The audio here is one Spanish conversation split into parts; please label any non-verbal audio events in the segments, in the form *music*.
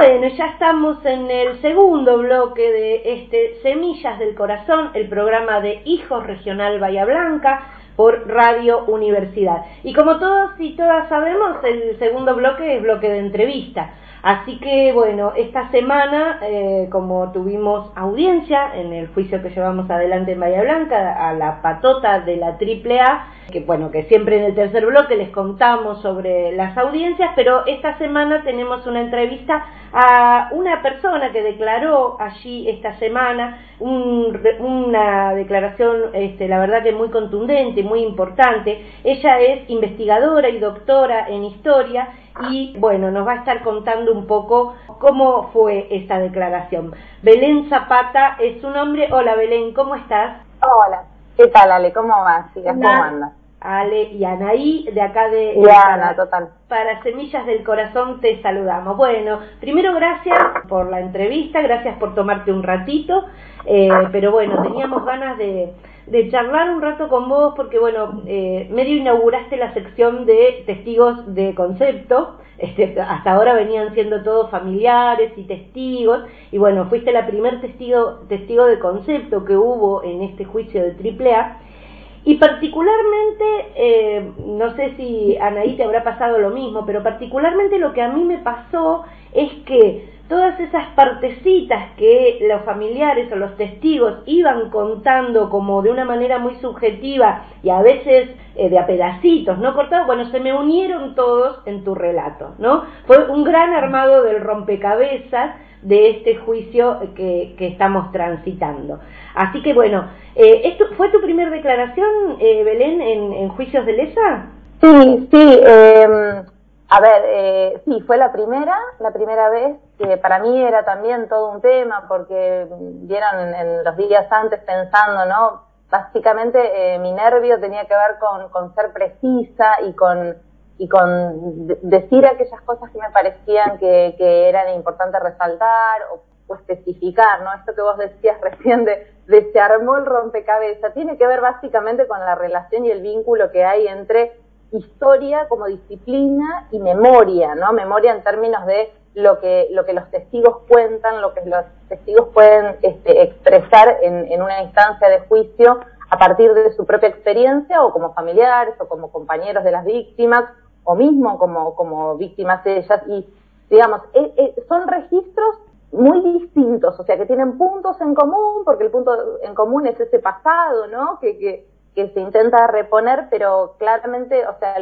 Bueno, ya estamos en el segundo bloque de este Semillas del Corazón, el programa de Hijos Regional Bahía Blanca por Radio Universidad. Y como todos y todas sabemos, el segundo bloque es bloque de entrevista. Así que bueno, esta semana, eh, como tuvimos audiencia en el juicio que llevamos adelante en Bahía Blanca, a la patota de la AAA, que bueno, que siempre en el tercer bloque les contamos sobre las audiencias, pero esta semana tenemos una entrevista a una persona que declaró allí esta semana una declaración, este, la verdad que muy contundente, muy importante. Ella es investigadora y doctora en historia y bueno, nos va a estar contando un poco cómo fue esta declaración. Belén Zapata es su nombre. Hola Belén, ¿cómo estás? Hola, ¿qué tal Ale? ¿Cómo vas? ¿Cómo andas? Ale y Anaí de acá de... Ana, total. Para Semillas del Corazón te saludamos. Bueno, primero gracias por la entrevista, gracias por tomarte un ratito, eh, pero bueno, teníamos ganas de, de charlar un rato con vos porque, bueno, eh, medio inauguraste la sección de testigos de concepto, *laughs* este, hasta ahora venían siendo todos familiares y testigos, y bueno, fuiste la primer testigo, testigo de concepto que hubo en este juicio de AAA, y particularmente, eh, no sé si Anaí te habrá pasado lo mismo, pero particularmente lo que a mí me pasó es que todas esas partecitas que los familiares o los testigos iban contando como de una manera muy subjetiva y a veces eh, de a pedacitos, ¿no? Cortados, bueno, se me unieron todos en tu relato, ¿no? Fue un gran armado del rompecabezas de este juicio que, que estamos transitando. Así que bueno, eh, ¿esto ¿fue tu primera declaración, eh, Belén, en, en, juicios de lesa? Sí, sí. Eh, a ver, eh, sí, fue la primera, la primera vez que para mí era también todo un tema porque vieron en, los días antes pensando, ¿no? Básicamente eh, mi nervio tenía que ver con, con ser precisa y con y con decir aquellas cosas que me parecían que, que eran importantes resaltar o especificar, ¿no? Esto que vos decías *laughs* recién de, de se armó el rompecabezas, tiene que ver básicamente con la relación y el vínculo que hay entre historia como disciplina y memoria, ¿no? Memoria en términos de lo que, lo que los testigos cuentan, lo que los testigos pueden este, expresar en, en una instancia de juicio a partir de su propia experiencia o como familiares o como compañeros de las víctimas o mismo como, como víctimas de ellas y digamos, eh, eh, son registros muy distintos, o sea, que tienen puntos en común, porque el punto en común es ese pasado, ¿no? Que, que, que se intenta reponer, pero claramente, o sea,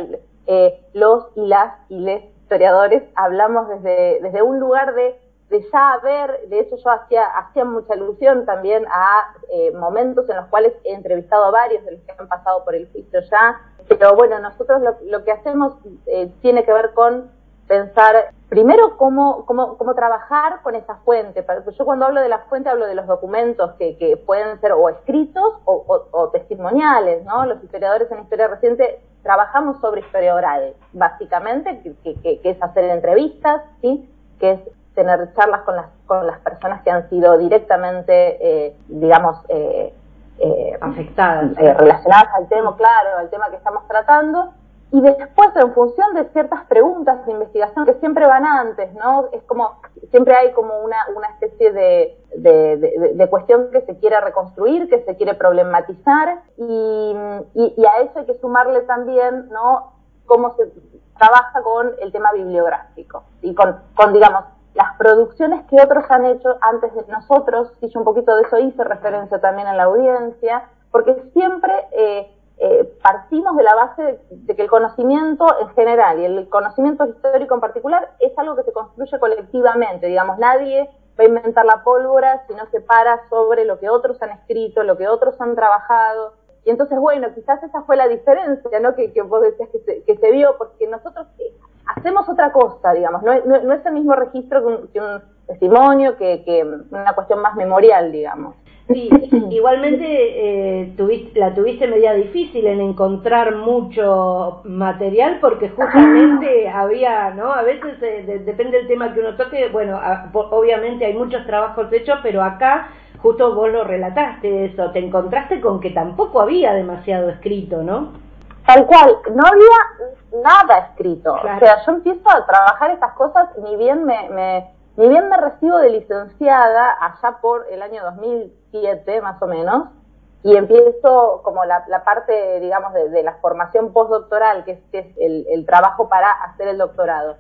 eh, los y las y les historiadores hablamos desde, desde un lugar de, de ya de hecho yo hacía, hacía mucha alusión también a eh, momentos en los cuales he entrevistado a varios de los que han pasado por el juicio ya, pero bueno, nosotros lo, lo que hacemos eh, tiene que ver con pensar primero cómo, cómo, cómo trabajar con esa fuente. Yo cuando hablo de la fuente hablo de los documentos que, que pueden ser o escritos o, o, o, testimoniales, ¿no? Los historiadores en historia reciente trabajamos sobre historia oral, básicamente, que, que, que es hacer entrevistas, ¿sí? Que es tener charlas con las, con las personas que han sido directamente, eh, digamos, eh, eh, afectadas, eh, relacionadas al tema, claro, al tema que estamos tratando, y después en función de ciertas preguntas de investigación que siempre van antes, ¿no? Es como, siempre hay como una, una especie de, de, de, de cuestión que se quiere reconstruir, que se quiere problematizar, y, y, a eso hay que sumarle también, ¿no? Cómo se trabaja con el tema bibliográfico, y con, con digamos, las producciones que otros han hecho antes de nosotros, y yo un poquito de eso hice referencia también a la audiencia, porque siempre eh, eh, partimos de la base de, que el conocimiento en general y el conocimiento histórico en particular es algo que se construye colectivamente, digamos, nadie va a inventar la pólvora si no se para sobre lo que otros han escrito, lo que otros han trabajado. Y entonces, bueno, quizás esa fue la diferencia, ¿no? Que, vos decías que se, que se vio, porque nosotros eh, hacemos otra cosa, digamos, no, no, no, es el mismo registro que un, que un testimonio, que, que una cuestión más memorial, digamos. Sí, igualmente eh, tuviste, la tuviste media difícil en encontrar mucho material porque justamente había, ¿no? A veces eh, de, depende del tema que uno toque, bueno, a, obviamente hay muchos trabajos hechos, pero acá justo vos lo relataste eso, te encontraste con que tampoco había demasiado escrito, ¿no? Tal cual, no había nada escrito. Claro. O sea, yo empiezo a trabajar estas cosas, ni bien me, me ni bien me recibo de licenciada allá por el año 2007 más o menos, y empiezo como la, parte, digamos, de, la formación postdoctoral, que es, el, trabajo para hacer el doctorado.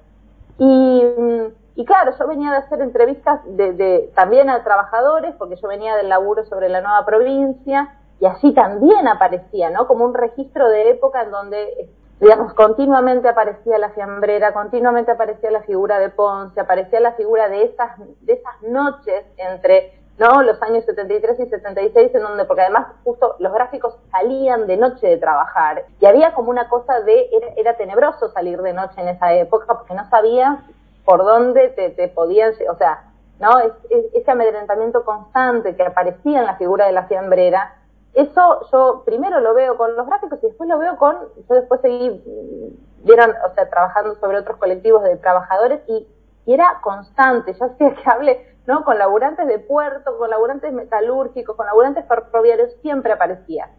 Y, claro, yo venía de hacer entrevistas de, también a trabajadores, porque yo venía del laburo sobre la nueva provincia, y así también aparecía, ¿no? Como un registro de época en donde, digamos, continuamente aparecía la fiambrera, continuamente aparecía la figura de Ponce, aparecía la figura de esas, de esas noches entre ¿no? Los años 73 y 76, en donde, porque además justo los gráficos salían de noche de trabajar, y había como una cosa de, era, tenebroso salir de noche en esa época, porque no sabías por dónde te, te podían, o sea, ¿no? Es, ese amedrentamiento constante que aparecía en la figura de la fiambrera, eso yo primero lo veo con los gráficos y después lo veo con, yo después seguí, vieron, o sea, trabajando sobre otros colectivos de trabajadores y, era constante, ya sea que hable ¿no? Con laburantes de puerto, con laburantes metalúrgicos, con laburantes ferroviarios, siempre aparecía.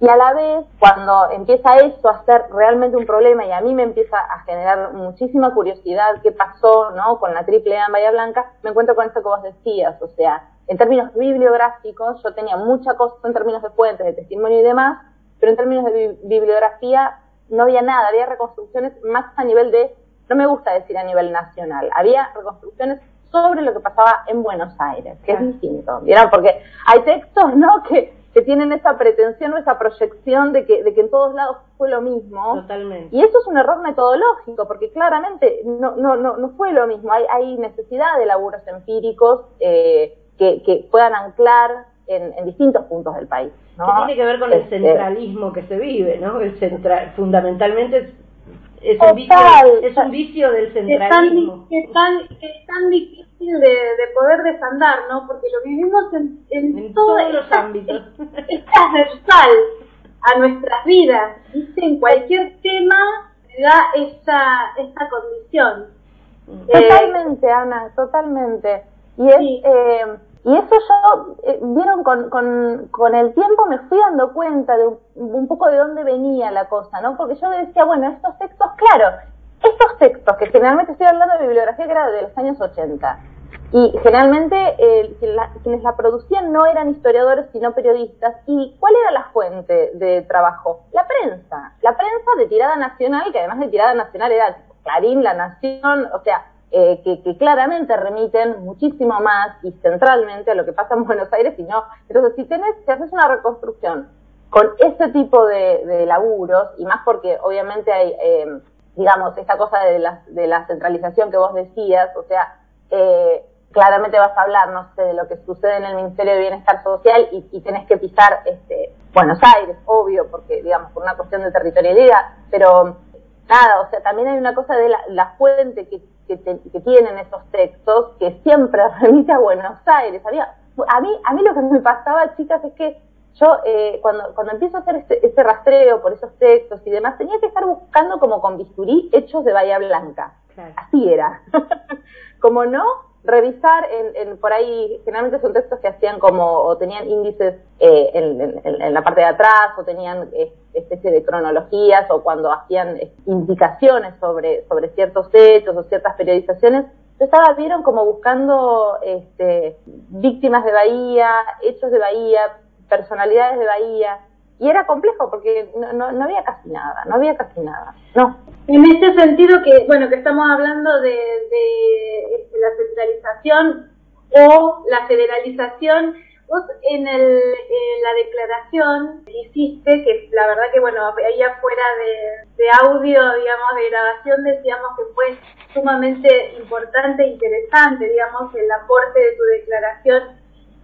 Y a la vez, cuando empieza eso a ser realmente un problema y a mí me empieza a generar muchísima curiosidad qué pasó, ¿no? Con la triple A en Bahía Blanca, me encuentro con esto que vos decías, o sea, en términos bibliográficos, yo tenía mucha cosa en términos de fuentes, de testimonio y demás, pero en términos de bibliografía no había nada, había reconstrucciones más a nivel de, no me gusta decir a nivel nacional, había reconstrucciones sobre lo que pasaba en Buenos Aires, que es distinto, ¿vieron? Porque hay textos, ¿no?, que, que tienen esa pretensión o esa proyección de que, de que en todos lados fue lo mismo. Totalmente. Y eso es un error metodológico, porque claramente no, no, no, no fue lo mismo. Hay, hay necesidad de laburos empíricos eh, que, que puedan anclar en, en, distintos puntos del país. ¿no? Que tiene que ver con el este, centralismo que se vive, ¿no? El central, fundamentalmente es un, vicio, es un vicio del centralismo. Es tan, es tan, difícil de, de, poder desandar, ¿no? Porque lo vivimos en, en, todos los ámbitos. Es, transversal a nuestras vidas, ¿viste? En cualquier tema da esa, esa condición. Totalmente, Ana, totalmente. Y es... Eh, y eso yo, eh, vieron, con, con, con, el tiempo me fui dando cuenta de un, poco de dónde venía la cosa, ¿no? Porque yo decía, bueno, estos textos, claro, estos textos, que generalmente estoy hablando de bibliografía que era de los años 80, y generalmente eh, quienes la producían no eran historiadores, sino periodistas. ¿Y cuál era la fuente de trabajo? La prensa. La prensa de tirada nacional, que además de tirada nacional era Clarín, La Nación, o sea, eh, que, claramente remiten muchísimo más y centralmente a lo que pasa en Buenos Aires y no. Entonces, si tenés, si haces una reconstrucción con ese tipo de, de laburos, y más porque obviamente hay, eh, digamos, esta cosa de la, de la centralización que vos decías, o sea, eh, claramente vas a hablar, no sé, de lo que sucede en el Ministerio de Bienestar Social y, y tenés que pisar este, Buenos Aires, obvio, porque, digamos, por una cuestión de territorialidad, pero nada, o sea, también hay una cosa de la, la fuente que que, tienen esos textos que siempre *laughs* remite a Buenos Aires. Había, a mí, a mí lo que me pasaba, chicas, es que yo eh, cuando, cuando empiezo a hacer este, este, rastreo por esos textos y demás, tenía que estar buscando como con bisturí hechos de Bahía Blanca. Así era. *laughs* como no, revisar en, por ahí, generalmente son textos que hacían como, o tenían índices eh, en, la parte de atrás, o tenían eh, especie de cronologías, o cuando hacían eh, indicaciones sobre, sobre ciertos hechos o ciertas periodizaciones. Yo estaba, vieron, como buscando este, víctimas de Bahía, hechos de Bahía, personalidades de Bahía, y era complejo porque no, no, no, había casi nada, no había casi nada, no. En este sentido que, bueno, que estamos hablando de, de la centralización o la federalización, vos en, el, en la declaración hiciste, que la verdad que, bueno, ahí afuera de, de audio, digamos, de grabación, decíamos que fue sumamente importante e interesante, digamos, el aporte de tu declaración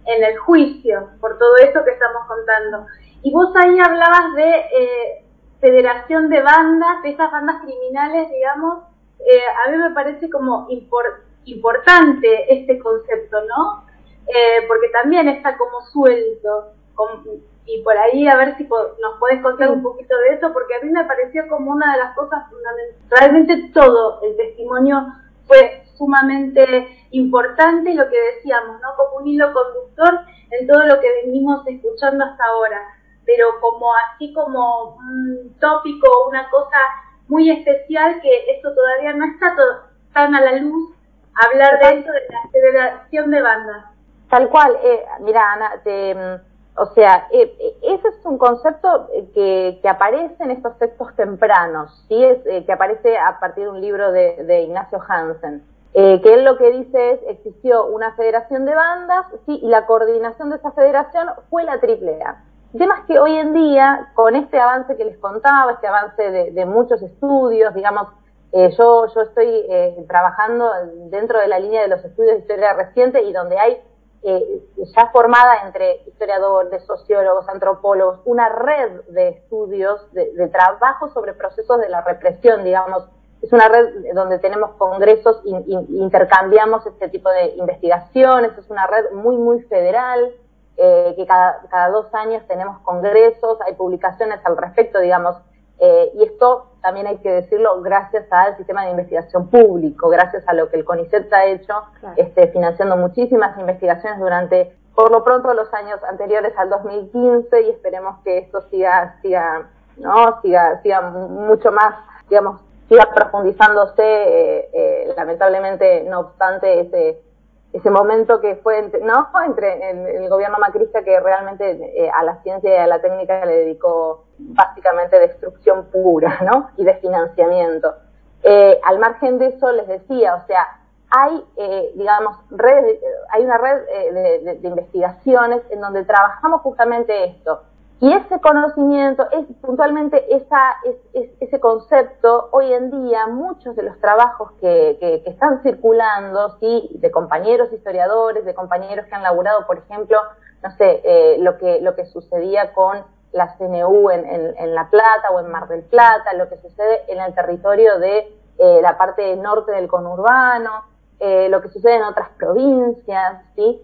en el juicio, por todo esto que estamos contando. Y vos ahí hablabas de eh, federación de bandas, de esas bandas criminales, digamos. Eh, a mí me parece como importante este concepto, ¿no? Eh, porque también está como suelto. y por ahí a ver si nos podés contar un poquito de eso, porque a mí me pareció como una de las cosas fundamentales. Realmente todo el testimonio fue sumamente importante y lo que decíamos, ¿no? Como un hilo conductor en todo lo que venimos escuchando hasta ahora pero como así como un tópico, una cosa muy especial que esto todavía no está tan a la luz hablar de esto de la federación de bandas. Tal cual, eh, mira Ana, te, mm, o sea, eh, eh, ese es un concepto que, que, aparece en estos textos tempranos, ¿sí? Es, que aparece a partir de un libro de, Ignacio Hansen, que él lo que dice es, existió una federación de bandas, ¿sí? Y la coordinación de esa federación fue la AAA. El tema es que hoy en día, con este avance que les contaba, este avance de, de muchos estudios, digamos, yo, yo estoy trabajando dentro de la línea de los estudios de historia reciente y donde hay eh, ya formada entre historiadores, sociólogos, antropólogos, una red de estudios, de, trabajo sobre procesos de la represión, digamos. Es una red donde tenemos congresos e intercambiamos este tipo de investigaciones, es una red muy, muy federal, eh, que cada, cada dos años tenemos congresos, hay publicaciones al respecto, digamos, eh, y esto también hay que decirlo gracias al sistema de investigación público, gracias a lo que el CONICET ha hecho, este, financiando muchísimas investigaciones durante, por lo pronto, los años anteriores al 2015 y esperemos que esto siga, siga, no, siga, siga mucho más, digamos, siga profundizándose. Eh, eh, lamentablemente, no obstante, ese ese momento que fue entre, no *laughs* entre el, gobierno macrista que realmente eh, a la ciencia y a la técnica le dedicó básicamente destrucción pura no y de financiamiento. Eh, al margen de eso les decía o sea hay eh, digamos redes hay una red de, de investigaciones en donde trabajamos justamente esto y ese conocimiento, es puntualmente esa, es, ese concepto, hoy en día muchos de los trabajos que, que, están circulando, ¿sí? de compañeros historiadores, de compañeros que han laburado, por ejemplo, no sé, eh, lo, que, lo que sucedía con la CNU en, en, La Plata o en Mar del Plata, lo que sucede en el territorio de eh, la parte norte del conurbano, eh, lo que sucede en otras provincias, ¿sí?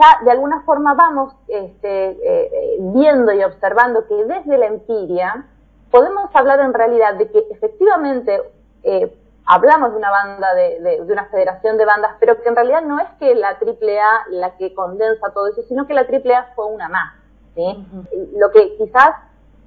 Ya de alguna forma vamos este, eh, viendo y observando que desde la empiria podemos hablar en realidad de que efectivamente eh, hablamos de una banda, de, de, una federación de bandas, pero que en realidad no es que la AAA la que condensa todo eso, sino que la AAA fue una más. ¿sí? Lo que quizás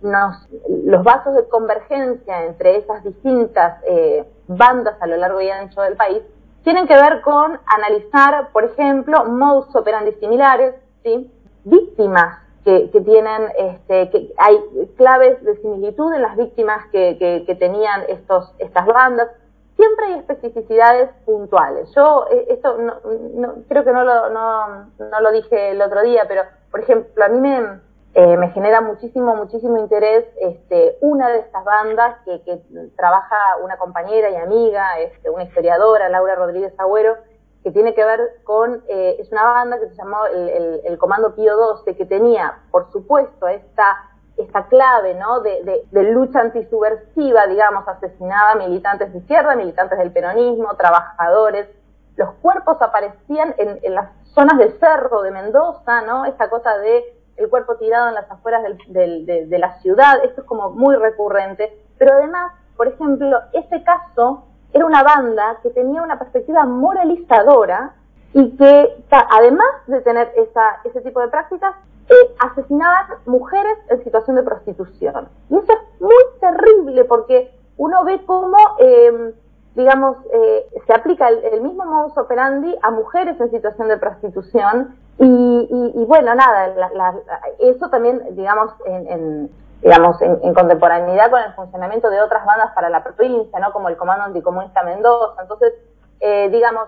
nos, los vasos de convergencia entre esas distintas eh, bandas a lo largo y ancho del país tienen que ver con analizar, por ejemplo, modus operandi similares, ¿sí? víctimas que, que tienen, este, que hay claves de similitud en las víctimas que, que, tenían estos, estas bandas. Siempre hay especificidades puntuales. Yo eh, esto no, no, creo que no lo, no, no lo dije el otro día, pero por ejemplo, a mí me, eh, me genera muchísimo, muchísimo interés este, una de estas bandas que, que trabaja una compañera y amiga, este, una historiadora, Laura Rodríguez Agüero, que tiene que ver con, eh, es una banda que se llamó el, el, el, Comando Pío 12, que tenía, por supuesto, esta, esta clave, ¿no? De, de, de, lucha antisubversiva, digamos, asesinaba militantes de izquierda, militantes del peronismo, trabajadores. Los cuerpos aparecían en, en las zonas del cerro de Mendoza, ¿no? Esta cosa de el cuerpo tirado en las afueras del, de, la ciudad, esto es como muy recurrente, pero además, por ejemplo, este caso era una banda que tenía una perspectiva moralizadora y que, además de tener esa, ese tipo de prácticas, eh, asesinaban mujeres en situación de prostitución. Y eso es muy terrible porque uno ve cómo, eh, digamos, eh, se aplica el, el, mismo modus operandi a mujeres en situación de prostitución y, y, y bueno, nada, la, la, eso también, digamos, en, en digamos, en, en, contemporaneidad con el funcionamiento de otras bandas para la provincia, ¿no? Como el Comando Anticomunista Mendoza. Entonces, eh, digamos,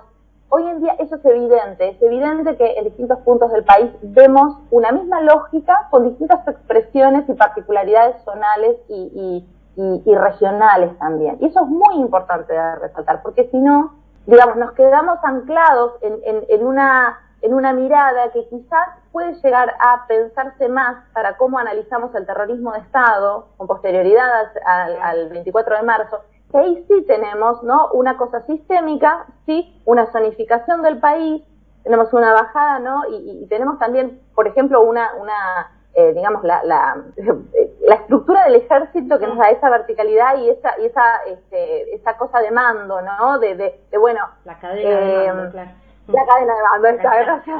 hoy en día eso es evidente. Es evidente que en distintos puntos del país vemos una misma lógica con distintas expresiones y particularidades zonales y, y, y regionales también. Y eso es muy importante de resaltar, porque si no, digamos, nos quedamos anclados en, en, en una en una mirada que quizás puede llegar a pensarse más para cómo analizamos el terrorismo de Estado con posterioridad al, al 24 de marzo, que ahí sí tenemos ¿no? una cosa sistémica, sí, una zonificación del país, tenemos una bajada, ¿no? Y, y tenemos también, por ejemplo, una, una eh, digamos, la, la, *laughs* la, estructura del ejército que nos da esa verticalidad y esa, y esa, este, esa cosa de mando, ¿no? De, de, de bueno. La cadena de mando, eh, claro la cadena de mando, está, gracias,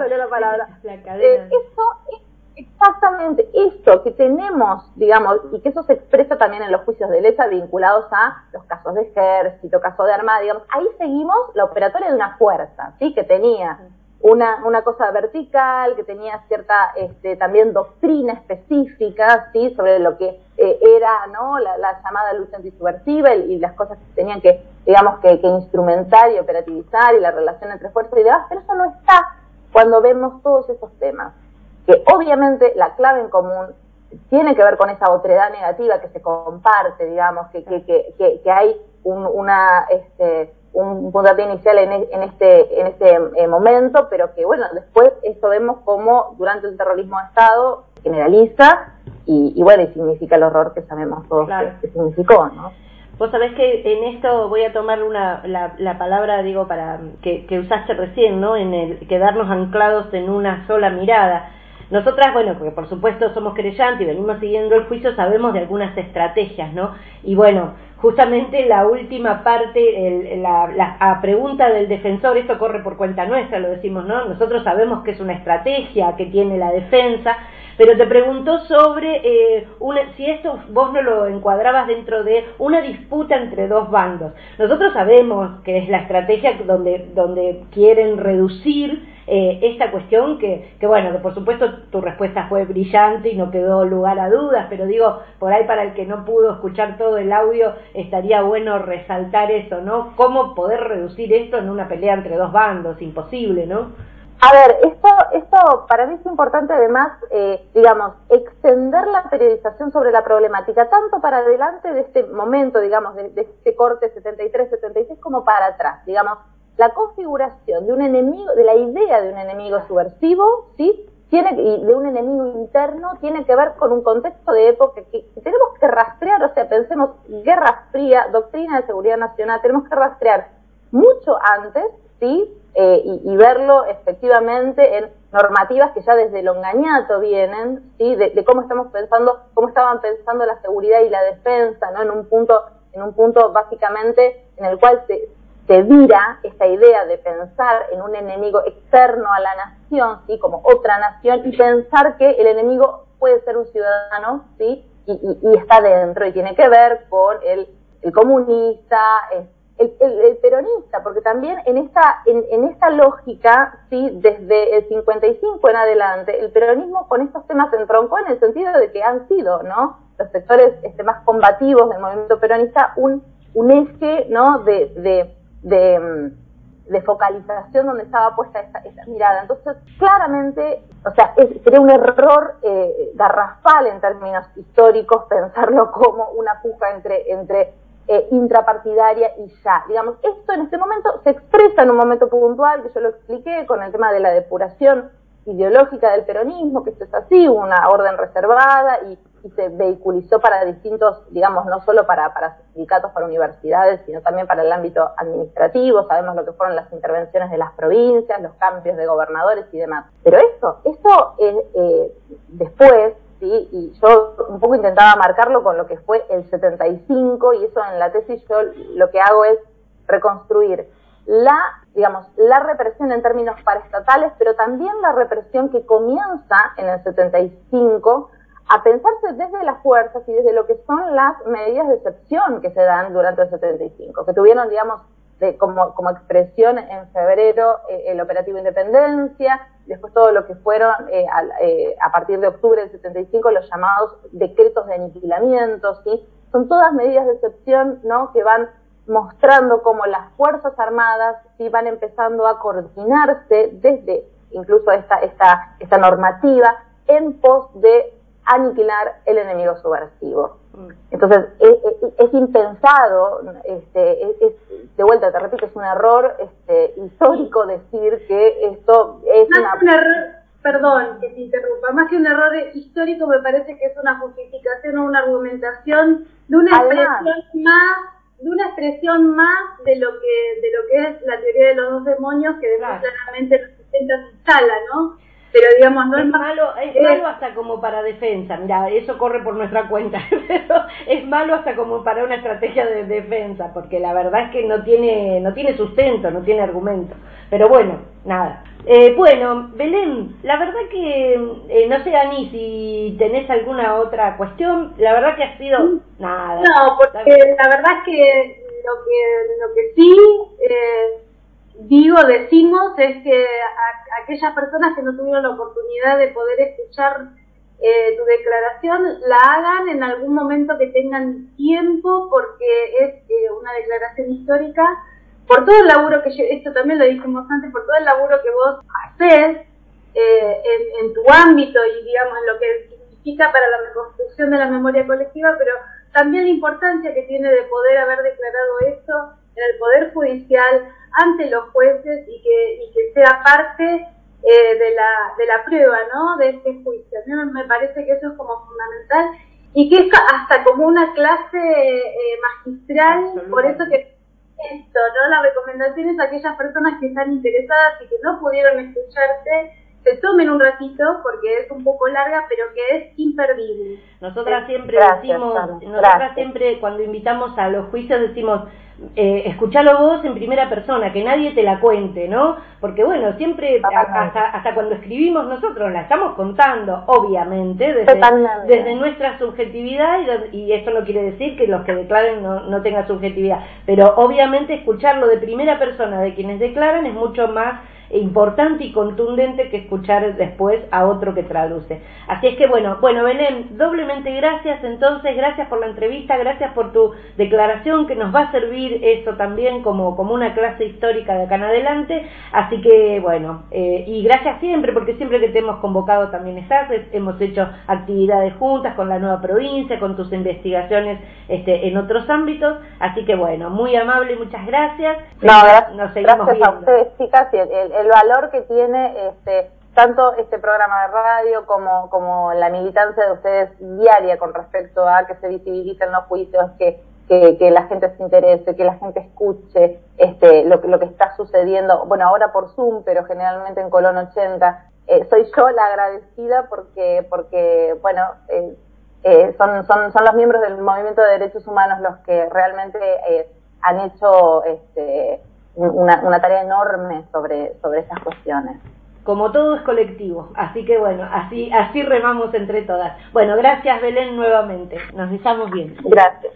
no la palabra. *laughs* La cadena. Eh, eso, exactamente esto que tenemos, digamos, y que eso se expresa también en los juicios de lesa vinculados a los casos de ejército, casos de armada, digamos, ahí seguimos la operatoria de una fuerza, ¿sí? Que tenía una, una cosa vertical, que tenía cierta este, también doctrina específica, ¿sí? Sobre lo que eh, era, ¿no? La, llamada lucha antisubversiva y, y, las cosas que tenían que, digamos, que, que instrumentar y operativizar y la relación entre fuerzas y demás, pero eso no está cuando vemos todos esos temas que obviamente la clave en común tiene que ver con esa otredad negativa que se comparte, digamos, que, que, que, que hay un, una, este, un puntapié inicial en, e, en este, en este eh, momento, pero que bueno, después esto vemos como durante el terrorismo de Estado generaliza y, y bueno, y significa el horror que sabemos todos que, significó, ¿no? Vos sabés que en esto voy a tomar una, la, la palabra, digo, para que, que usaste recién, ¿no? En el quedarnos anclados en una sola mirada nosotras, bueno, porque por supuesto somos creyentes y venimos siguiendo el juicio, sabemos de algunas estrategias, ¿no? Y bueno, justamente la última parte, el, la, la pregunta del defensor, esto corre por cuenta nuestra, lo decimos, ¿no? Nosotros sabemos que es una estrategia que tiene la defensa, pero te preguntó sobre eh, una, si esto vos no lo encuadrabas dentro de una disputa entre dos bandos. Nosotros sabemos que es la estrategia donde, donde quieren reducir eh, esta cuestión que, que, bueno, por supuesto tu respuesta fue brillante y no quedó lugar a dudas, pero digo, por ahí para el que no pudo escuchar todo el audio, estaría bueno resaltar eso, ¿no? ¿Cómo poder reducir esto en una pelea entre dos bandos? Imposible, ¿no? A ver, esto, esto para mí es importante además, eh, digamos, extender la periodización sobre la problemática, tanto para adelante de este momento, digamos, de, este corte 73-76, como para atrás, digamos, la configuración de un enemigo, de la idea de un enemigo subversivo, ¿sí? Tiene, y de un enemigo interno, tiene que ver con un contexto de época que, tenemos que rastrear, o sea, pensemos, Guerra Fría, doctrina de seguridad nacional, tenemos que rastrear mucho antes, ¿sí? eh, y, y, verlo efectivamente en normativas que ya desde lo engañato vienen, ¿sí? De, de, cómo estamos pensando, cómo estaban pensando la seguridad y la defensa, ¿no? En un punto, en un punto básicamente en el cual se, se vira esta idea de pensar en un enemigo externo a la nación, ¿sí? Como otra nación, y pensar que el enemigo puede ser un ciudadano, ¿sí? Y, y, y está dentro y tiene que ver con el, el comunista, el, el, el, peronista, porque también en esta, en, en, esta lógica, sí, desde el 55 en adelante, el peronismo con estos temas se entroncó en el sentido de que han sido, ¿no? Los sectores este, más combativos del movimiento peronista un, un eje, ¿no? De, de, de, mm, de focalización donde estaba puesta esta, esta, mirada. Entonces, claramente, o sea, es, sería un error eh, garrafal en términos históricos pensarlo *laughs* como una puja entre, entre eh, intrapartidaria y ya. Digamos, esto en este momento se expresa en un momento puntual, que yo lo expliqué, con el tema de la depuración ideológica del peronismo, que esto es así, una orden reservada y, y se vehiculizó para distintos, digamos, no solo para, para sindicatos, para universidades, sino también para el ámbito administrativo, sabemos lo que fueron las intervenciones de las provincias, los cambios de gobernadores y demás. Pero esto, esto eh, eh, después ¿sí? Y yo un poco intentaba marcarlo con lo que fue el 75 y eso en la tesis yo lo que hago es reconstruir la, digamos, la represión en términos paraestatales, pero también la represión que comienza en el 75 a pensarse desde las fuerzas y desde lo que son las medidas de excepción que se dan durante el 75, que tuvieron, digamos, de, como, expresión en febrero eh, el operativo Independencia, después todo lo que fueron eh, a, eh, a, partir de octubre del 75 los llamados decretos de aniquilamiento, ¿sí? Son todas medidas de excepción, ¿no? Que van mostrando cómo las Fuerzas Armadas sí van empezando a coordinarse desde incluso esta, esta, esta normativa en pos de aniquilar el enemigo subversivo. Mm. Entonces, es, es, es impensado, este, es, de vuelta, te repito, es un error este, histórico decir que esto es más una... Un error, perdón que te interrumpa, más que un error histórico me parece que es una justificación o una argumentación de una Además, expresión más de una expresión más de lo que de lo que es la teoría de los dos demonios que claro. claramente su sala, ¿no? Pero digamos no es, es malo es, es, malo hasta como para defensa. Mira eso corre por nuestra cuenta *laughs* pero es malo hasta como para una estrategia de defensa porque la verdad es que no tiene no tiene sustento no tiene argumento. Pero bueno nada. Eh, bueno, Belén, la verdad que eh, no sé, Ani, si tenés alguna otra cuestión, la verdad que ha sido nada. No, porque la verdad que lo que, lo que sí eh, digo, decimos, es que aquellas personas que no tuvieron la oportunidad de poder escuchar eh, tu declaración la hagan en algún momento que tengan tiempo porque es eh, una declaración histórica. Por todo el laburo que yo, esto también lo dijimos antes, por todo el laburo que vos haces eh, en, en, tu ámbito y digamos lo que significa para la reconstrucción de la memoria colectiva, pero también la importancia que tiene de poder haber declarado esto en el Poder Judicial ante los jueces y que, y que sea parte eh, de, la, de la prueba, ¿no? De este juicio. A mí me parece que eso es como fundamental y que es hasta como una clase eh, magistral, por eso que esto, ¿no? La recomendación es a aquellas personas que están interesadas y que no pudieron escucharte, se tomen un ratito porque es un poco larga, pero que es imperdible. Nosotras siempre decimos, nosotras siempre cuando invitamos a los juicios decimos, eh, escuchalo vos en primera persona, que nadie te la cuente, ¿no? Porque bueno, siempre, hasta, hasta cuando escribimos nosotros, la estamos contando, obviamente, desde, desde nuestra subjetividad, y, y, esto no quiere decir que los que declaren no, no tengan subjetividad, pero obviamente escucharlo de primera persona de quienes declaran es mucho más importante y contundente que escuchar después a otro que traduce. Así es que bueno, bueno Belén, doblemente gracias entonces, gracias por la entrevista, gracias por tu declaración que nos va a servir eso también como, como una clase histórica de acá en adelante. Así que bueno, eh, y gracias siempre porque siempre que te hemos convocado también estás, hemos hecho actividades juntas con la nueva provincia, con tus investigaciones este, en otros ámbitos. Así que bueno, muy amable, muchas gracias. No, Nos seguimos gracias a ustedes chicas y el el valor que tiene este tanto este programa de radio como, como la militancia de ustedes diaria con respecto a que se visibilicen los juicios, que, que, la gente se interese, que la gente escuche este, lo, lo que está sucediendo, bueno, ahora por Zoom, pero generalmente en Colón 80. Eh, soy yo la agradecida porque, porque bueno, eh, eh, son, son, son los miembros del movimiento de derechos humanos los que realmente han hecho este, una, una tarea enorme sobre, sobre esas cuestiones como todo es colectivo, así que bueno, así, así remamos entre todas. Bueno, gracias Belén nuevamente, nos estamos viendo. Gracias.